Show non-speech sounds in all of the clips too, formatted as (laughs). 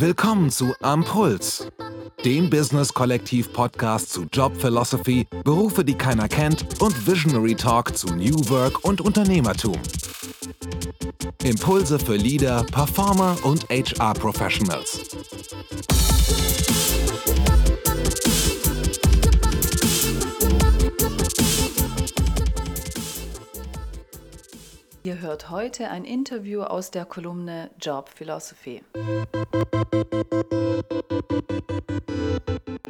Willkommen zu Ampuls, dem Business-Kollektiv-Podcast zu Job Philosophy, Berufe, die keiner kennt und Visionary Talk zu New Work und Unternehmertum. Impulse für Leader, Performer und HR-Professionals. Ihr hört heute ein Interview aus der Kolumne Job Philosophy.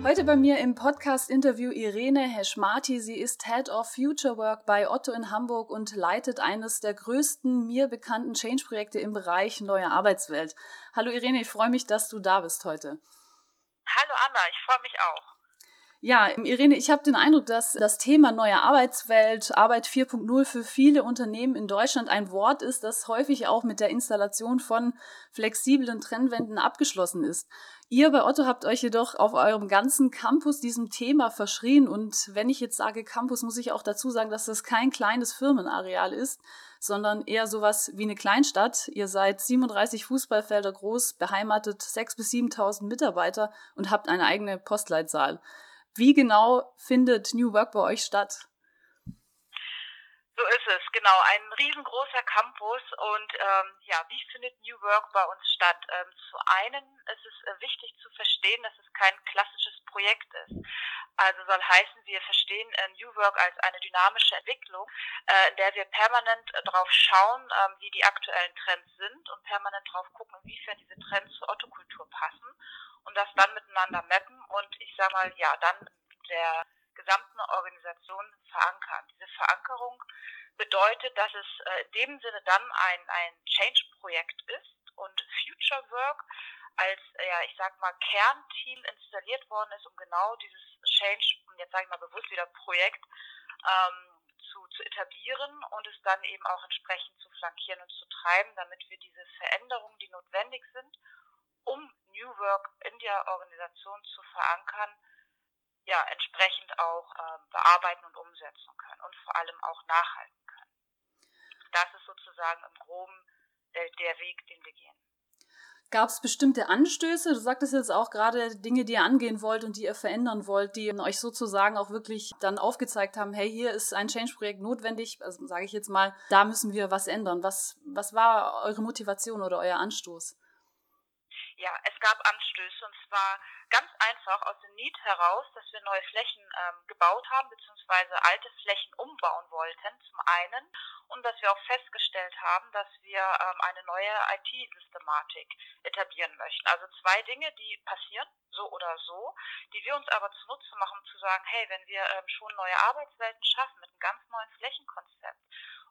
Heute bei mir im Podcast-Interview Irene Heschmati. Sie ist Head of Future Work bei Otto in Hamburg und leitet eines der größten mir bekannten Change-Projekte im Bereich neue Arbeitswelt. Hallo Irene, ich freue mich, dass du da bist heute. Hallo Anna, ich freue mich auch. Ja, Irene, ich habe den Eindruck, dass das Thema neue Arbeitswelt, Arbeit 4.0 für viele Unternehmen in Deutschland ein Wort ist, das häufig auch mit der Installation von flexiblen Trennwänden abgeschlossen ist. Ihr bei Otto habt euch jedoch auf eurem ganzen Campus diesem Thema verschrien. Und wenn ich jetzt sage Campus, muss ich auch dazu sagen, dass das kein kleines Firmenareal ist, sondern eher sowas wie eine Kleinstadt. Ihr seid 37 Fußballfelder groß, beheimatet 6.000 bis 7.000 Mitarbeiter und habt eine eigene Postleitzahl. Wie genau findet New Work bei euch statt? So ist es, genau. Ein riesengroßer Campus und ähm, ja, wie findet New Work bei uns statt? Ähm, zu einen ist es äh, wichtig zu verstehen, dass es kein klassisches Projekt ist. Also soll heißen, wir verstehen äh, New Work als eine dynamische Entwicklung, äh, in der wir permanent äh, drauf schauen, ähm, wie die aktuellen Trends sind und permanent drauf gucken, inwiefern diese Trends zur Otto-Kultur passen und das dann miteinander mappen und ich sage mal, ja, dann der gesamten Organisation verankern. Diese Verankerung bedeutet, dass es äh, in dem Sinne dann ein, ein Change-Projekt ist und Future Work als, ja, ich sag mal, Kernteam installiert worden ist, um genau dieses Change, und jetzt sage ich mal bewusst wieder Projekt, ähm, zu, zu etablieren und es dann eben auch entsprechend zu flankieren und zu treiben, damit wir diese Veränderungen, die notwendig sind, um New Work in der Organisation zu verankern, ja, entsprechend auch äh, bearbeiten und umsetzen können und vor allem auch nachhalten können. Das ist sozusagen im Groben der, der Weg, den wir gehen. Gab es bestimmte Anstöße? Du sagtest jetzt auch gerade Dinge, die ihr angehen wollt und die ihr verändern wollt, die euch sozusagen auch wirklich dann aufgezeigt haben, hey, hier ist ein Change-Projekt notwendig, also sage ich jetzt mal, da müssen wir was ändern. Was, was war eure Motivation oder euer Anstoß? Ja, es gab Anstöße und zwar ganz einfach aus dem Need heraus, dass wir neue Flächen ähm, gebaut haben, beziehungsweise alte Flächen umbauen wollten, zum einen, und dass wir auch festgestellt haben, dass wir ähm, eine neue IT-Systematik etablieren möchten. Also zwei Dinge, die passieren, so oder so, die wir uns aber zunutze machen, zu sagen, hey, wenn wir ähm, schon neue Arbeitswelten schaffen mit einem ganz neuen Flächenkonzept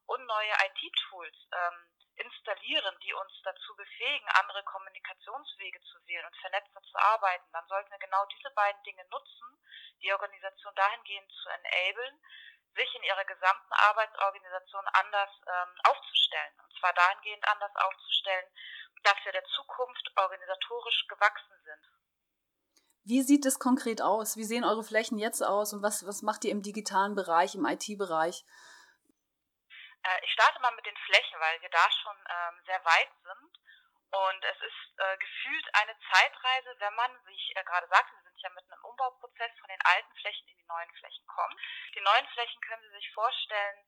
und neue IT-Tools, ähm, installieren, die uns dazu befähigen, andere Kommunikationswege zu wählen und vernetzter zu arbeiten, dann sollten wir genau diese beiden Dinge nutzen, die Organisation dahingehend zu enablen, sich in ihrer gesamten Arbeitsorganisation anders ähm, aufzustellen. Und zwar dahingehend anders aufzustellen, dass wir der Zukunft organisatorisch gewachsen sind. Wie sieht es konkret aus? Wie sehen eure Flächen jetzt aus und was, was macht ihr im digitalen Bereich, im IT-Bereich? Äh, ich starte mal mit den Flächen, weil wir da schon ähm, sehr weit sind. Und es ist äh, gefühlt eine Zeitreise, wenn man, wie ich äh, gerade sagte, wir sind ja mitten im Umbauprozess, von den alten Flächen in die neuen Flächen kommt. Die neuen Flächen können Sie sich vorstellen,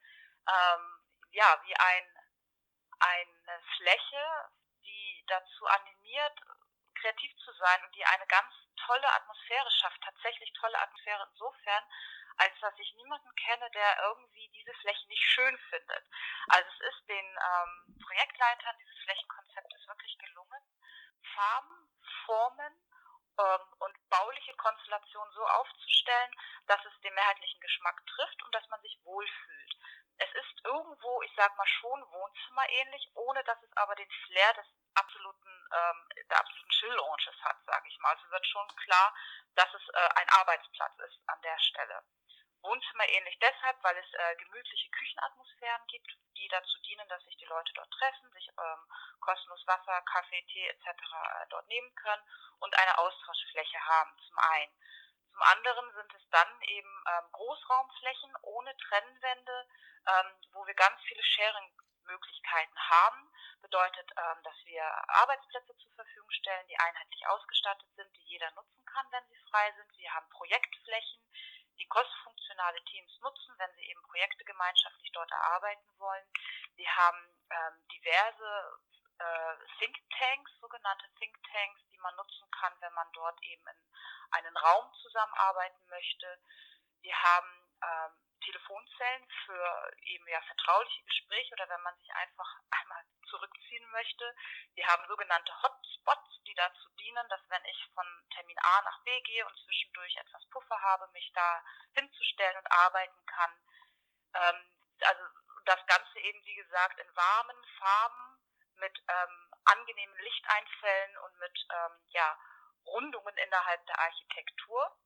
ähm, ja, wie ein, eine Fläche, die dazu animiert, kreativ zu sein und die eine ganz tolle Atmosphäre schafft, tatsächlich tolle Atmosphäre insofern, als dass ich niemanden kenne, der irgendwie diese Flächen nicht schön findet. Also es ist den ähm, Projektleitern dieses Flächenkonzeptes wirklich gelungen, Farben, Formen ähm, und bauliche Konstellationen so aufzustellen, dass es den mehrheitlichen Geschmack trifft und dass man sich wohlfühlt. Es ist irgendwo, ich sag mal schon Wohnzimmer ähnlich, ohne dass es aber den Flair des absoluten, ähm, der absoluten Chill-Lounges hat, sage ich mal. Also wird schon klar, dass es äh, ein Arbeitsplatz ist an der Stelle. Wohnzimmer ähnlich deshalb, weil es äh, gemütliche Küchenatmosphären gibt, die dazu dienen, dass sich die Leute dort treffen, sich ähm, kostenlos Wasser, Kaffee, Tee etc. Äh, dort nehmen können und eine Austauschfläche haben, zum einen. Zum anderen sind es dann eben ähm, Großraumflächen ohne Trennwände, ähm, wo wir ganz viele Sharing Möglichkeiten haben. Bedeutet, ähm, dass wir Arbeitsplätze zur Verfügung stellen, die einheitlich ausgestattet sind, die jeder nutzen kann, wenn sie frei sind. Wir haben Projektflächen, die crossfunktionale Teams nutzen, wenn sie eben Projekte gemeinschaftlich dort erarbeiten wollen. Wir haben ähm, diverse äh, Thinktanks, sogenannte Thinktanks, die man nutzen kann, wenn man dort eben in einen Raum zusammenarbeiten möchte. Wir haben ähm, Telefonzellen für eben ja vertrauliche Gespräche oder wenn man sich einfach (laughs) einmal zurückziehen möchte. Wir haben sogenannte Hotspots, die dazu dienen, dass wenn ich von Termin A nach B gehe und zwischendurch etwas Puffer habe, mich da hinzustellen und arbeiten kann. Ähm, also das Ganze eben, wie gesagt, in warmen Farben mit ähm, angenehmen Lichteinfällen und mit ähm, ja, Rundungen innerhalb der Architektur.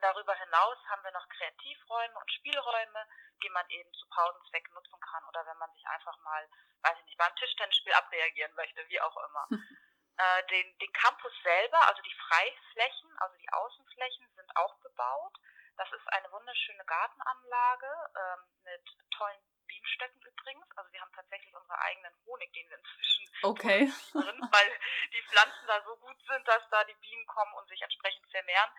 Darüber hinaus haben wir noch Kreativräume und Spielräume, die man eben zu Pausenzwecken nutzen kann oder wenn man sich einfach mal, weiß ich nicht, beim Tischtennisspiel abreagieren möchte, wie auch immer. (laughs) äh, den, den Campus selber, also die Freiflächen, also die Außenflächen sind auch bebaut. Das ist eine wunderschöne Gartenanlage ähm, mit tollen Bienenstöcken übrigens. Also wir haben tatsächlich unseren eigenen Honig, den wir inzwischen okay. drin, weil die Pflanzen da so gut sind, dass da die Bienen kommen und sich entsprechend vermehren.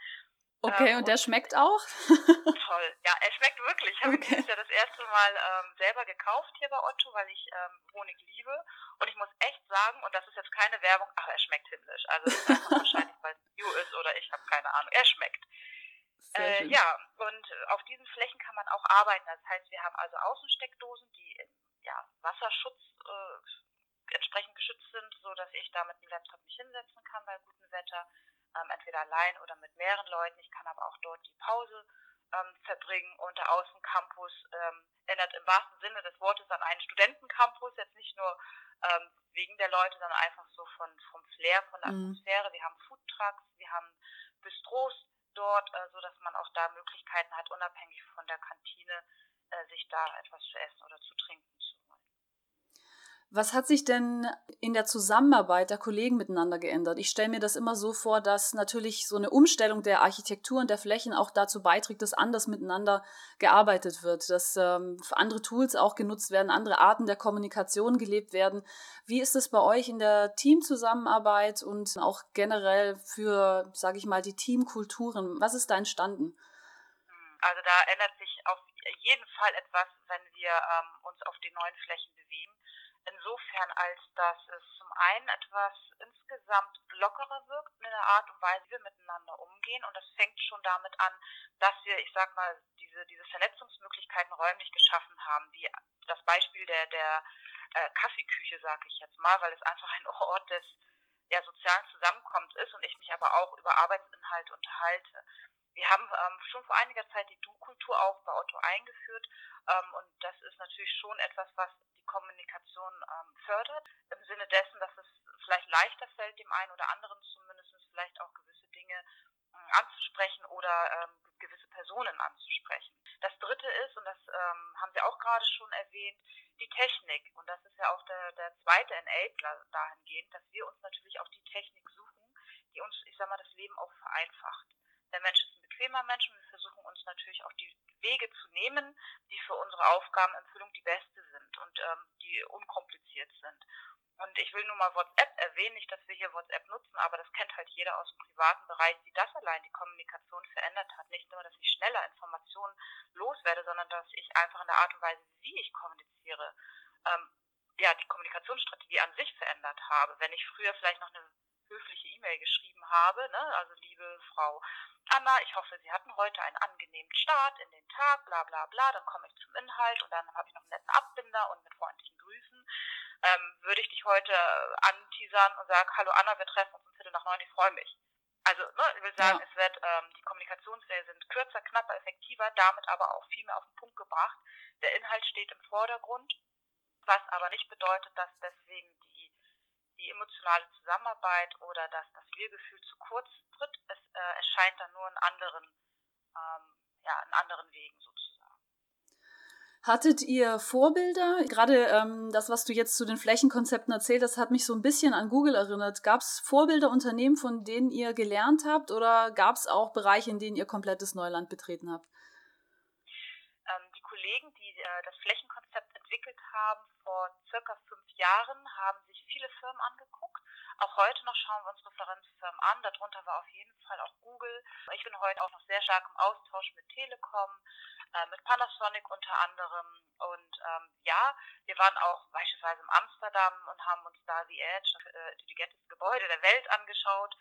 Okay, ähm, und der schmeckt auch? (laughs) toll. Ja, er schmeckt wirklich. Ich habe okay. ihn ja das erste Mal ähm, selber gekauft hier bei Otto, weil ich ähm, Honig liebe. Und ich muss echt sagen, und das ist jetzt keine Werbung, ach, er schmeckt himmlisch. Also es ist (laughs) wahrscheinlich, weil es Bio ist oder ich habe keine Ahnung. Er schmeckt. Äh, ja, und auf diesen Flächen kann man auch arbeiten. Das heißt, wir haben also Außensteckdosen, die im ja, Wasserschutz äh, entsprechend geschützt sind, so dass ich da mit dem Laptop mich hinsetzen kann bei gutem Wetter ähm, entweder allein oder mit mehreren Leuten. Ich kann aber auch dort die Pause ähm, verbringen und der Außencampus ähm, erinnert im wahrsten Sinne des Wortes an einen Studentencampus, jetzt nicht nur ähm, wegen der Leute, sondern einfach so von vom Flair, von der mhm. Atmosphäre. Wir haben Foodtrucks, wir haben Bistros dort, äh, so dass man auch da Möglichkeiten hat, unabhängig von der Kantine äh, sich da etwas zu essen oder zu trinken was hat sich denn in der Zusammenarbeit der Kollegen miteinander geändert? Ich stelle mir das immer so vor, dass natürlich so eine Umstellung der Architektur und der Flächen auch dazu beiträgt, dass anders miteinander gearbeitet wird, dass ähm, andere Tools auch genutzt werden, andere Arten der Kommunikation gelebt werden. Wie ist es bei euch in der Teamzusammenarbeit und auch generell für, sage ich mal, die Teamkulturen? Was ist da entstanden? Also da ändert sich auf jeden Fall etwas, wenn wir ähm, uns auf die neuen Flächen bewegen insofern, als dass es zum einen etwas insgesamt lockerer wirkt in der Art und Weise, wie wir miteinander umgehen. Und das fängt schon damit an, dass wir, ich sag mal, diese, diese Vernetzungsmöglichkeiten räumlich geschaffen haben, wie das Beispiel der, der äh, Kaffeeküche, sage ich jetzt mal, weil es einfach ein Ort des ja, sozialen Zusammenkommens ist und ich mich aber auch über Arbeitsinhalte unterhalte. Wir haben ähm, schon vor einiger Zeit die Du-Kultur auch bei Otto eingeführt ähm, und das ist natürlich schon etwas, was die Kommunikation ähm, fördert, im Sinne dessen, dass es vielleicht leichter fällt, dem einen oder anderen zumindest vielleicht auch gewisse Dinge äh, anzusprechen oder ähm, gewisse Personen anzusprechen. Das Dritte ist, und das ähm, haben Sie auch gerade schon erwähnt, die Technik. Und das ist ja auch der, der zweite Enabler dahingehend, dass wir uns natürlich auch die Technik suchen, die uns, ich sag mal, das Leben auch vereinfacht. Der Mensch ist bequemer Mensch und wir versuchen uns natürlich auch die Wege zu nehmen, die für unsere Aufgabenempfüllung die beste sind und ähm, die unkompliziert sind. Und ich will nur mal WhatsApp erwähnen, nicht, dass wir hier WhatsApp nutzen, aber das kennt halt jeder aus dem privaten Bereich, wie das allein die Kommunikation verändert hat. Nicht nur, dass ich schneller Informationen loswerde, sondern dass ich einfach in der Art und Weise, wie ich kommuniziere, ähm, ja, die Kommunikationsstrategie an sich verändert habe. Wenn ich früher vielleicht noch eine höfliche E-Mail geschrieben habe, ne, also liebe Frau Anna, ich hoffe, Sie hatten heute einen angenehmen Start in den Tag, bla bla bla, dann komme ich zum Inhalt und dann habe ich noch einen netten Abbinder und mit freundlichen Grüßen. Ähm, würde ich dich heute anteasern und sagen, hallo Anna, wir treffen uns um Viertel nach neun, ich freue mich. Also, ne, ich will sagen, ja. es wird, ähm, die Kommunikationswege sind kürzer, knapper, effektiver, damit aber auch viel mehr auf den Punkt gebracht. Der Inhalt steht im Vordergrund, was aber nicht bedeutet, dass deswegen die, emotionale Zusammenarbeit oder dass das Wir-Gefühl zu kurz tritt. Es äh, erscheint dann nur in anderen, ähm, ja, in anderen Wegen sozusagen. Hattet ihr Vorbilder? Gerade ähm, das, was du jetzt zu den Flächenkonzepten erzählt hast, hat mich so ein bisschen an Google erinnert. Gab es Vorbilder, Unternehmen, von denen ihr gelernt habt oder gab es auch Bereiche, in denen ihr komplettes Neuland betreten habt? Ähm, die Kollegen, die äh, das Flächenkonzept entwickelt haben vor circa fünf Jahren, haben sich viele Firmen angeguckt. Auch heute noch schauen wir uns Referenzfirmen an. Darunter war auf jeden Fall auch Google. Ich bin heute auch noch sehr stark im Austausch mit Telekom, äh, mit Panasonic unter anderem. Und ähm, ja, wir waren auch beispielsweise in Amsterdam und haben uns da The Edge, äh, das intelligenteste Gebäude der Welt angeschaut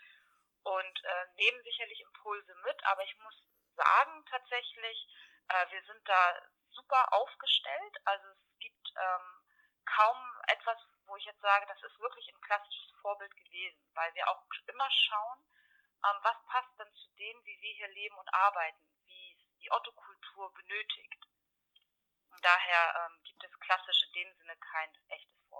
und äh, nehmen sicherlich Impulse mit. Aber ich muss sagen tatsächlich, äh, wir sind da super aufgestellt. Also es gibt ähm, kaum etwas, wo ich jetzt sage, das ist wirklich ein klassisches Vorbild gewesen, weil wir auch immer schauen, ähm, was passt denn zu dem, wie wir hier leben und arbeiten, wie die Otto-Kultur benötigt. Und daher ähm, gibt es klassisch in dem Sinne kein echtes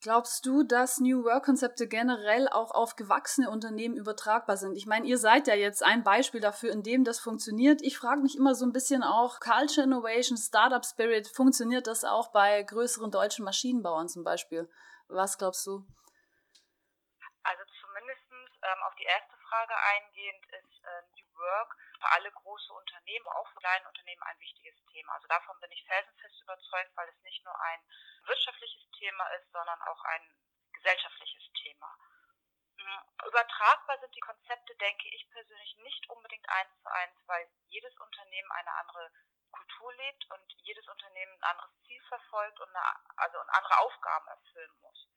Glaubst du, dass New Work-Konzepte generell auch auf gewachsene Unternehmen übertragbar sind? Ich meine, ihr seid ja jetzt ein Beispiel dafür, in dem das funktioniert. Ich frage mich immer so ein bisschen auch, Culture Innovation, Startup Spirit, funktioniert das auch bei größeren deutschen Maschinenbauern zum Beispiel? Was glaubst du? Also zumindest ähm, auf die erste Frage eingehend ist äh, New Work für alle große Unternehmen, auch für kleine Unternehmen ein wichtiges Thema. Also davon bin ich felsenfest überzeugt, weil es nicht nur ein wirtschaftliches Thema ist, sondern auch ein gesellschaftliches Thema. Hm, übertragbar sind die Konzepte, denke ich persönlich, nicht unbedingt eins zu eins, weil jedes Unternehmen eine andere Kultur lebt und jedes Unternehmen ein anderes Ziel verfolgt und eine, also andere Aufgaben erfüllen muss.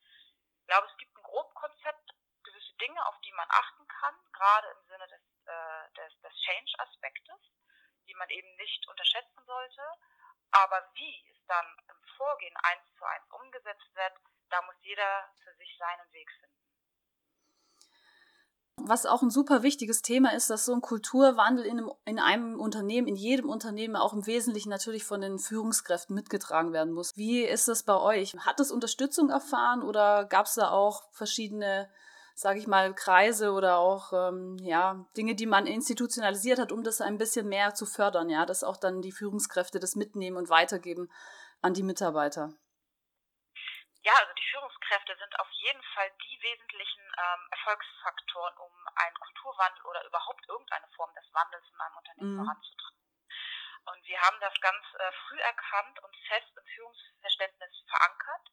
Ich glaube, es gibt ein Grobkonzept, gewisse Dinge, auf die man achten kann, gerade im Sinne des äh, des, des Change-Aspektes, die man eben nicht unterschätzen sollte. Aber wie es dann im Vorgehen eins zu eins umgesetzt wird, da muss jeder für sich seinen Weg finden. Was auch ein super wichtiges Thema ist, dass so ein Kulturwandel in einem, in einem, Unternehmen, in jedem Unternehmen auch im Wesentlichen natürlich von den Führungskräften mitgetragen werden muss. Wie ist das bei euch? Hat es Unterstützung erfahren oder gab es da auch verschiedene sage ich mal, Kreise oder auch ähm, ja, Dinge, die man institutionalisiert hat, um das ein bisschen mehr zu fördern, ja, dass auch dann die Führungskräfte das mitnehmen und weitergeben an die Mitarbeiter. Ja, also die Führungskräfte sind auf jeden Fall die wesentlichen ähm, Erfolgsfaktoren, um einen Kulturwandel oder überhaupt irgendeine Form des Wandels in einem Unternehmen mhm. voranzutreiben. Und wir haben das ganz äh, früh erkannt und fest im Führungsverständnis verankert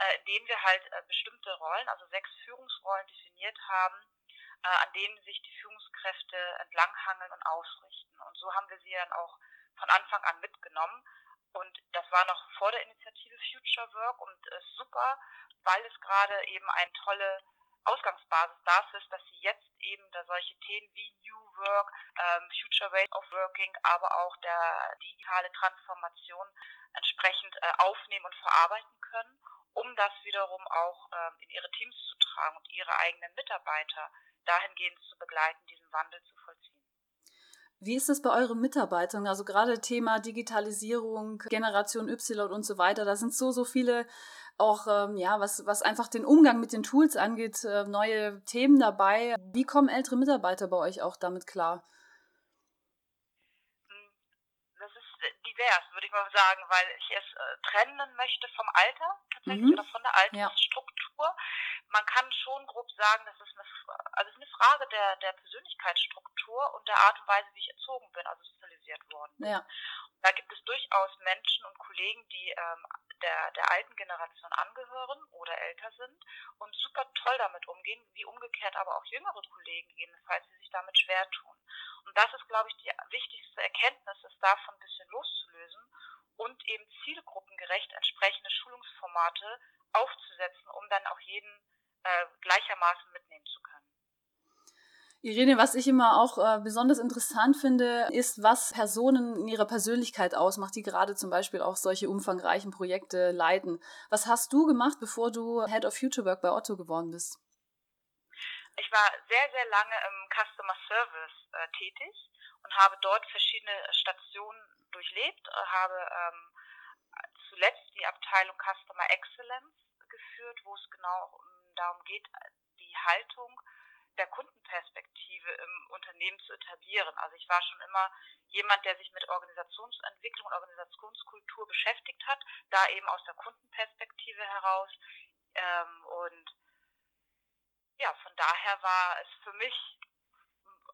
äh, indem wir halt äh, bestimmte Rollen, also sechs Führungsrollen definiert haben, äh, an denen sich die Führungskräfte entlanghangeln und ausrichten. Und so haben wir sie dann auch von Anfang an mitgenommen. Und das war noch vor der Initiative Future Work und ist super, weil es gerade eben eine tolle Ausgangsbasis dafür ist, dass sie jetzt eben da solche Themen wie New Work, ähm, Future Ways of Working, aber auch der digitale Transformation entsprechend äh, aufnehmen und verarbeiten können um das wiederum auch ähm, in ihre Teams zu tragen und ihre eigenen Mitarbeiter dahingehend zu begleiten, diesen Wandel zu vollziehen. Wie ist es bei euren Mitarbeitern? Also gerade Thema Digitalisierung, Generation Y und so weiter. Da sind so, so viele auch, ähm, ja, was, was einfach den Umgang mit den Tools angeht, äh, neue Themen dabei. Wie kommen ältere Mitarbeiter bei euch auch damit klar? Divers, würde ich mal sagen, weil ich es äh, trennen möchte vom Alter tatsächlich mhm. oder von der Altersstruktur. Ja. Man kann schon grob sagen, dass es eine, also ist eine Frage der, der Persönlichkeitsstruktur und der Art und Weise, wie ich erzogen bin, also sozialisiert worden bin. Ja. Da gibt es durchaus Menschen und Kollegen, die ähm, der, der alten Generation angehören oder älter sind und super toll damit umgehen, wie umgekehrt aber auch jüngere Kollegen gegebenenfalls, die sich damit schwer tun. Und das ist, glaube ich, die wichtigste Erkenntnis, es davon ein bisschen loszulösen und eben zielgruppengerecht entsprechende Schulungsformate aufzusetzen, um dann auch jeden äh, gleichermaßen mitnehmen zu können. Irene, was ich immer auch äh, besonders interessant finde, ist, was Personen in ihrer Persönlichkeit ausmacht, die gerade zum Beispiel auch solche umfangreichen Projekte leiten. Was hast du gemacht, bevor du Head of Future Work bei Otto geworden bist? Ich war sehr, sehr lange im Customer Service äh, tätig und habe dort verschiedene Stationen durchlebt, äh, habe ähm, zuletzt die Abteilung Customer Excellence geführt, wo es genau darum geht, die Haltung der Kundenperspektive im Unternehmen zu etablieren. Also ich war schon immer jemand, der sich mit Organisationsentwicklung und Organisationskultur beschäftigt hat, da eben aus der Kundenperspektive heraus. Ähm, und ja, von daher war es für mich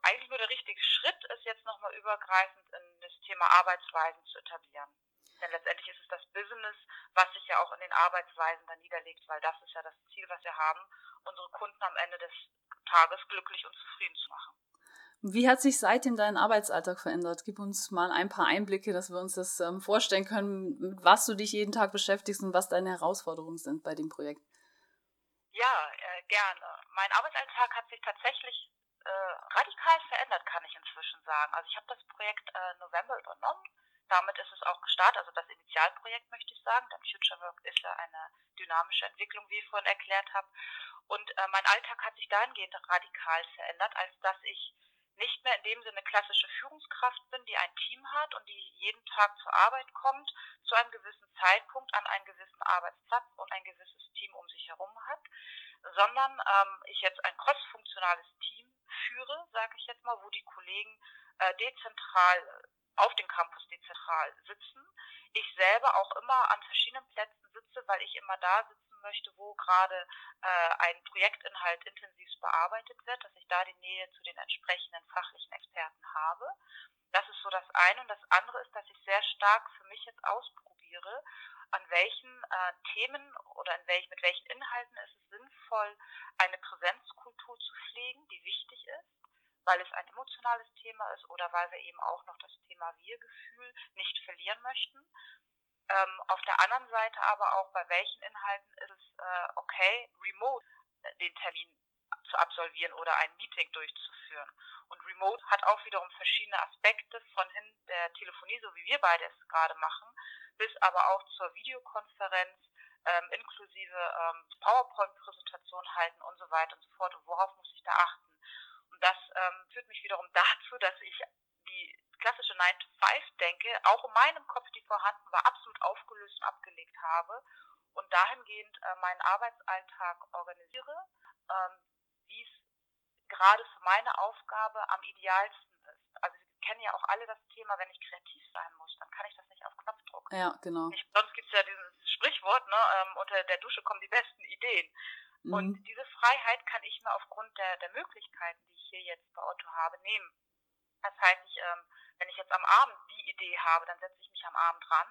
eigentlich nur der richtige Schritt, es jetzt nochmal übergreifend in das Thema Arbeitsweisen zu etablieren. Denn letztendlich ist es das Business, was sich ja auch in den Arbeitsweisen dann niederlegt, weil das ist ja das Ziel, was wir haben, unsere Kunden am Ende des Tages glücklich und zufrieden zu machen. Wie hat sich seitdem dein Arbeitsalltag verändert? Gib uns mal ein paar Einblicke, dass wir uns das ähm, vorstellen können, mit was du dich jeden Tag beschäftigst und was deine Herausforderungen sind bei dem Projekt. Ja, äh, gerne. Mein Arbeitsalltag hat sich tatsächlich äh, radikal verändert, kann ich inzwischen sagen. Also ich habe das Projekt äh, November übernommen. Damit ist es auch gestartet, also das Initialprojekt möchte ich sagen. Denn Future Work ist ja eine dynamische Entwicklung, wie ich vorhin erklärt habe. Und äh, mein Alltag hat sich dahingehend radikal verändert, als dass ich nicht mehr in dem Sinne klassische Führungskraft bin, die ein Team hat und die jeden Tag zur Arbeit kommt, zu einem gewissen Zeitpunkt an einen gewissen Arbeitsplatz und ein gewisses Team um sich herum hat, sondern ähm, ich jetzt ein crossfunktionales Team führe, sage ich jetzt mal, wo die Kollegen äh, dezentral auf dem Campus dezentral sitzen. Ich selber auch immer an verschiedenen Plätzen sitze, weil ich immer da sitze möchte, wo gerade äh, ein Projektinhalt intensiv bearbeitet wird, dass ich da die Nähe zu den entsprechenden fachlichen Experten habe. Das ist so das eine. Und das andere ist, dass ich sehr stark für mich jetzt ausprobiere, an welchen äh, Themen oder in welch, mit welchen Inhalten ist es sinnvoll, eine Präsenzkultur zu pflegen, die wichtig ist, weil es ein emotionales Thema ist oder weil wir eben auch noch das Thema Wir-Gefühl nicht verlieren möchten. Ähm, auf der anderen Seite aber auch, bei welchen Inhalten ist es äh, okay, remote äh, den Termin zu absolvieren oder ein Meeting durchzuführen. Und Remote hat auch wiederum verschiedene Aspekte von hin der Telefonie, so wie wir beide es gerade machen, bis aber auch zur Videokonferenz, ähm, inklusive ähm, PowerPoint-Präsentation halten und so weiter und so fort. Und worauf muss ich da achten? Und das ähm, führt mich wiederum (laughs) dazu, dass ich die klassische 9-to-5-Denke auch in meinem Kopf, die vorhanden war, absolut aufgelöst und abgelegt habe und dahingehend äh, meinen Arbeitsalltag organisiere, ähm, wie es gerade für meine Aufgabe am idealsten ist. Also wir kennen ja auch alle das Thema, wenn ich kreativ sein muss, dann kann ich das. Ja, genau. Ich, sonst gibt es ja dieses Sprichwort, ne, ähm, unter der Dusche kommen die besten Ideen. Mhm. Und diese Freiheit kann ich mir aufgrund der, der Möglichkeiten, die ich hier jetzt bei Otto habe, nehmen. Das heißt, ich ähm, wenn ich jetzt am Abend die Idee habe, dann setze ich mich am Abend ran,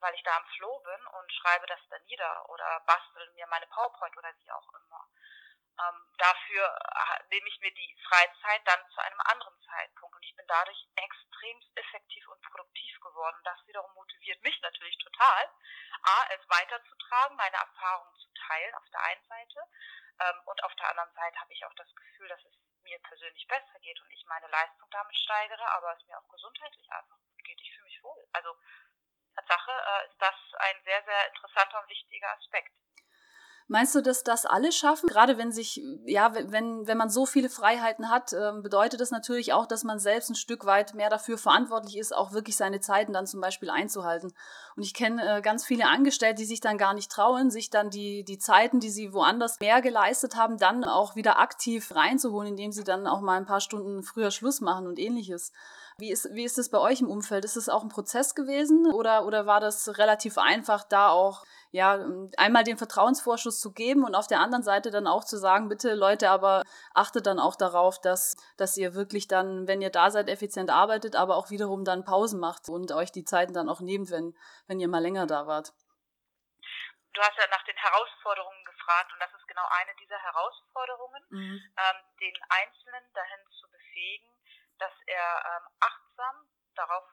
weil ich da am Flow bin und schreibe das dann nieder oder bastel mir meine PowerPoint oder wie auch immer. Ähm, dafür äh, nehme ich mir die Freizeit dann zu einem anderen Zeitpunkt und ich bin dadurch extrem effektiv und produktiv geworden. Das wiederum motiviert mich natürlich total, a, es weiterzutragen, meine Erfahrungen zu teilen auf der einen Seite ähm, und auf der anderen Seite habe ich auch das Gefühl, dass es mir persönlich besser geht und ich meine Leistung damit steigere, aber es mir auch gesundheitlich einfach gut geht. Ich fühle mich wohl. Also Tatsache äh, ist das ein sehr, sehr interessanter und wichtiger Aspekt. Meinst du, dass das alle schaffen? Gerade wenn sich, ja, wenn, wenn man so viele Freiheiten hat, ähm, bedeutet das natürlich auch, dass man selbst ein Stück weit mehr dafür verantwortlich ist, auch wirklich seine Zeiten dann zum Beispiel einzuhalten. Und ich kenne äh, ganz viele Angestellte, die sich dann gar nicht trauen, sich dann die, die Zeiten, die sie woanders mehr geleistet haben, dann auch wieder aktiv reinzuholen, indem sie dann auch mal ein paar Stunden früher Schluss machen und ähnliches. Wie ist, wie ist das bei euch im Umfeld? Ist es auch ein Prozess gewesen oder, oder war das relativ einfach, da auch ja, einmal den Vertrauensvorschuss zu geben und auf der anderen Seite dann auch zu sagen, bitte Leute, aber achtet dann auch darauf, dass, dass ihr wirklich dann, wenn ihr da seid, effizient arbeitet, aber auch wiederum dann Pausen macht und euch die Zeiten dann auch nehmt, wenn, wenn ihr mal länger da wart. Du hast ja nach den Herausforderungen gefragt und das ist genau eine dieser Herausforderungen, mhm. ähm, den Einzelnen dahin zu befähigen, dass er ähm, achtsam darauf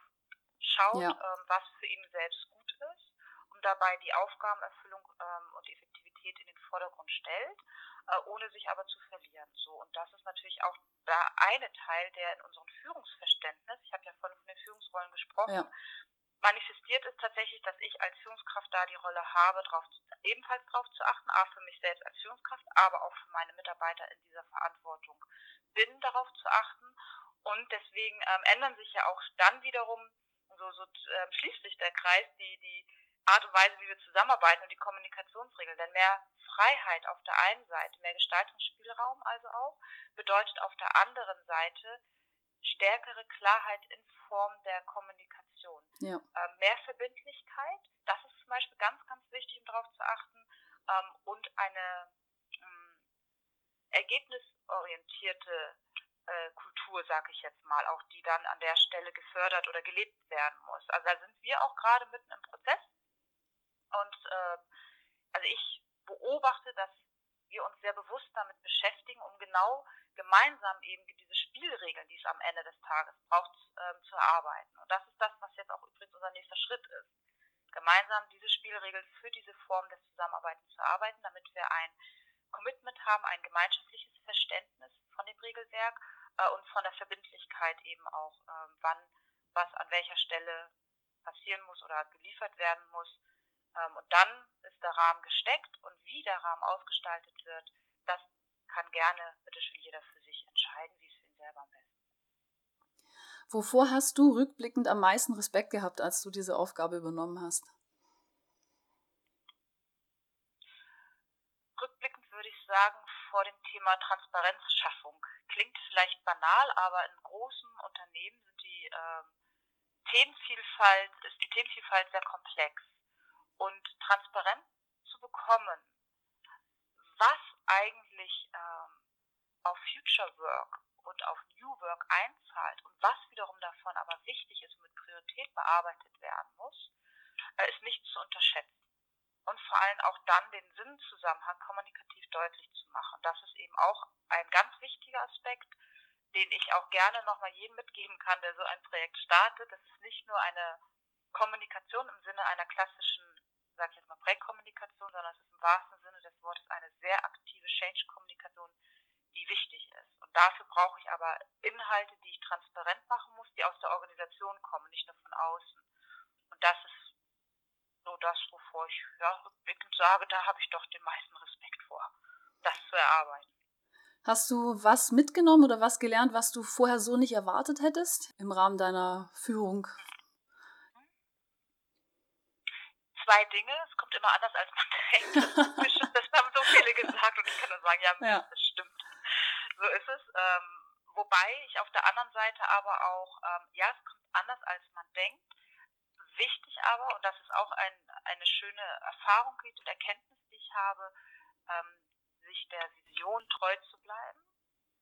schaut, ja. ähm, was für ihn selbst gut ist dabei die Aufgabenerfüllung ähm, und Effektivität in den Vordergrund stellt, äh, ohne sich aber zu verlieren. So und das ist natürlich auch der eine Teil, der in unserem Führungsverständnis, ich habe ja vorhin von den Führungsrollen gesprochen, ja. manifestiert ist tatsächlich, dass ich als Führungskraft da die Rolle habe, drauf, ebenfalls darauf zu achten, a für mich selbst als Führungskraft, aber auch für meine Mitarbeiter in dieser Verantwortung bin, darauf zu achten. Und deswegen ähm, ändern sich ja auch dann wiederum so, so äh, schließt sich der Kreis, die, die Art und Weise, wie wir zusammenarbeiten und die Kommunikationsregeln. Denn mehr Freiheit auf der einen Seite, mehr Gestaltungsspielraum also auch, bedeutet auf der anderen Seite stärkere Klarheit in Form der Kommunikation. Ja. Ähm, mehr Verbindlichkeit, das ist zum Beispiel ganz, ganz wichtig, um darauf zu achten, ähm, und eine ähm, ergebnisorientierte Arbeitskultur, sage ich jetzt mal, auch die dann an der Stelle gefördert oder gelebt werden muss. Also da sind wir auch gerade mitten im Prozess. Und äh, also ich beobachte, dass wir uns sehr bewusst damit beschäftigen, um genau gemeinsam eben diese Spielregeln, die es am Ende des Tages braucht, ähm, zu erarbeiten. Und das ist das, was jetzt auch übrigens unser nächster Schritt ist. Gemeinsam diese Spielregeln für diese Form des Zusammenarbeitens zu erarbeiten, damit wir ein Commitment haben, ein gemeinschaftliches Verständnis von dem Regelwerk äh, und von der Verbindlichkeit eben auch, äh, wann was an welcher Stelle passieren muss oder geliefert werden muss. Ähm, und dann ist der Rahmen gesteckt und wie der Rahmen ausgestaltet wird, das kann gerne bitteschön jeder für sich entscheiden, wie es für ihn selber am besten ist. Wovor hast du rückblickend am meisten Respekt gehabt, als du diese Aufgabe übernommen hast? Rückblickend würde ich sagen, vor dem Thema Transparenzschaffung. Klingt vielleicht banal, aber in großen Unternehmen sind die ähm, Themenvielfalt, ist die Themenvielfalt sehr komplex. Und transparent zu bekommen, was eigentlich ähm, auf Future Work und auf New Work einzahlt und was wiederum davon aber wichtig ist und mit Priorität bearbeitet werden muss, äh, ist nicht zu unterschätzen. Und vor allem auch dann den Sinnzusammenhang kommunikativ deutlich zu machen. Das ist eben auch ein ganz wichtiger Aspekt, den ich auch gerne nochmal jedem mitgeben kann, der so ein Projekt startet. Das ist nicht nur eine Kommunikation im Sinne einer klassischen, sag ich jetzt mal, Projektkommunikation, sondern es ist im wahrsten Sinne des Wortes eine sehr aktive Change-Kommunikation, die wichtig ist. Und dafür brauche ich aber Inhalte, die ich transparent machen muss, die aus der Organisation kommen, nicht nur von außen. Und das ist so das, wovor ich ja, rückblickend sage, da habe ich doch den meisten Respekt vor, das zu erarbeiten. Hast du was mitgenommen oder was gelernt, was du vorher so nicht erwartet hättest im Rahmen deiner Führung? Zwei Dinge. Es kommt immer anders, als man (laughs) denkt. Das, haben so viele gesagt und ich kann nur sagen, ja, ja. das stimmt. So ist es. Ähm, wobei ich auf der anderen Seite aber auch, ähm, ja, es kommt anders, als man denkt. Wichtig aber, und das ist auch ein, eine schöne Erfahrung und Erkenntnis, die ich habe, ähm, sich der Vision treu zu bleiben.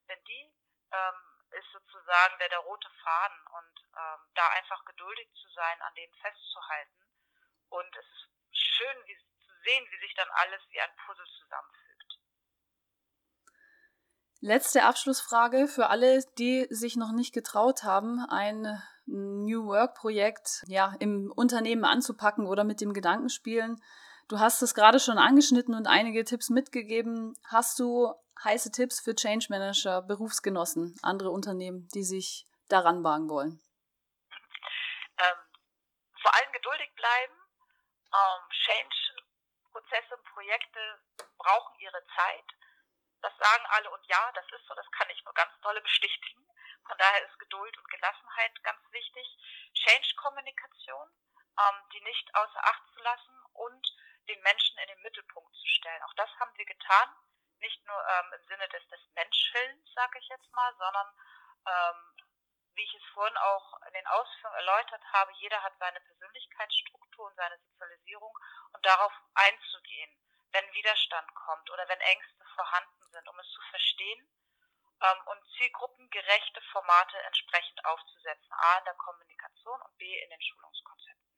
Denn die ähm, ist sozusagen der, der rote Faden und ähm, da einfach geduldig zu sein, an dem festzuhalten. Und es ist schön wie, zu sehen, wie sich dann alles wie ein Puzzle zusammenfügt. Letzte Abschlussfrage für alle, die sich noch nicht getraut haben, ein New Work Projekt ja im Unternehmen anzupacken oder mit dem Gedanken spielen. Du hast es gerade schon angeschnitten und einige Tipps mitgegeben. Hast du heiße Tipps für Change Manager, Berufsgenossen, andere Unternehmen, die sich daran wagen wollen? Ähm, vor allem geduldig bleiben. Ähm, Change-Prozesse und Projekte brauchen ihre Zeit. Das sagen alle und ja, das ist so, das kann ich nur ganz dolle bestätigen. Von daher ist Geduld und Gelassenheit ganz wichtig. Change-Kommunikation, ähm, die nicht außer Acht zu lassen und den Menschen in den Mittelpunkt zu stellen. Auch das haben wir getan, nicht nur ähm, im Sinne des, des Menschwillens, sage ich jetzt mal, sondern ähm, wie ich es vorhin auch in den Ausführungen erläutert habe, jeder hat seine Persönlichkeitsstruktur und seine Sozialisierung und darauf einzugehen, wenn Widerstand kommt oder wenn Ängste vorhanden sind, um es zu verstehen ähm, und zielgruppengerechte Formate entsprechend aufzusetzen, a in der Kommunikation und b in den Schulungskonzepten.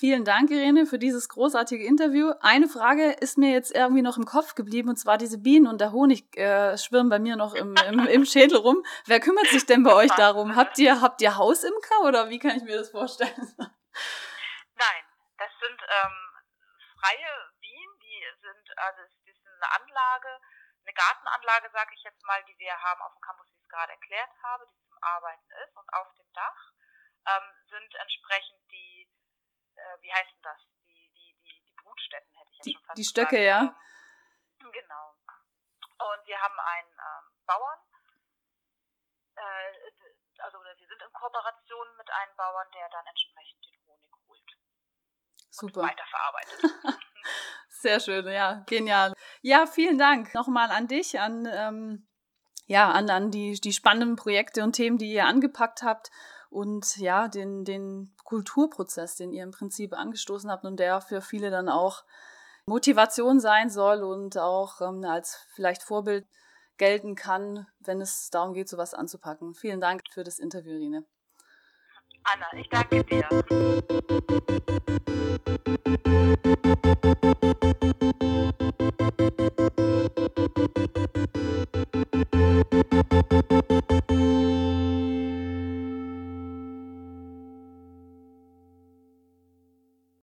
Vielen Dank, Irene, für dieses großartige Interview. Eine Frage ist mir jetzt irgendwie noch im Kopf geblieben, und zwar diese Bienen und der Honig äh, schwirren bei mir noch im, im, im Schädel rum. Wer kümmert sich denn bei euch darum? Habt ihr, habt ihr Hausimker oder wie kann ich mir das vorstellen? Nein, das sind ähm, freie Bienen, die sind, also es eine Anlage, eine Gartenanlage, sage ich jetzt mal, die wir haben auf dem Campus, wie ich es gerade erklärt habe, die zum Arbeiten ist. Und auf dem Dach ähm, sind entsprechend die äh, wie heißt denn das? Die, die, die, die Brutstätten hätte ich jetzt die, schon fast Die Stöcke, gesagt. ja. Genau. Und wir haben einen ähm, Bauern, äh, also wir sind in Kooperation mit einem Bauern, der dann entsprechend den Honig holt. Super. Und weiterverarbeitet. (laughs) Sehr schön, ja, genial. Ja, vielen Dank nochmal an dich, an, ähm, ja, an, an die, die spannenden Projekte und Themen, die ihr angepackt habt und ja, den, den Kulturprozess, den ihr im Prinzip angestoßen habt und der für viele dann auch Motivation sein soll und auch ähm, als vielleicht Vorbild gelten kann, wenn es darum geht, sowas anzupacken. Vielen Dank für das Interview, Rine. Anna, ich danke dir.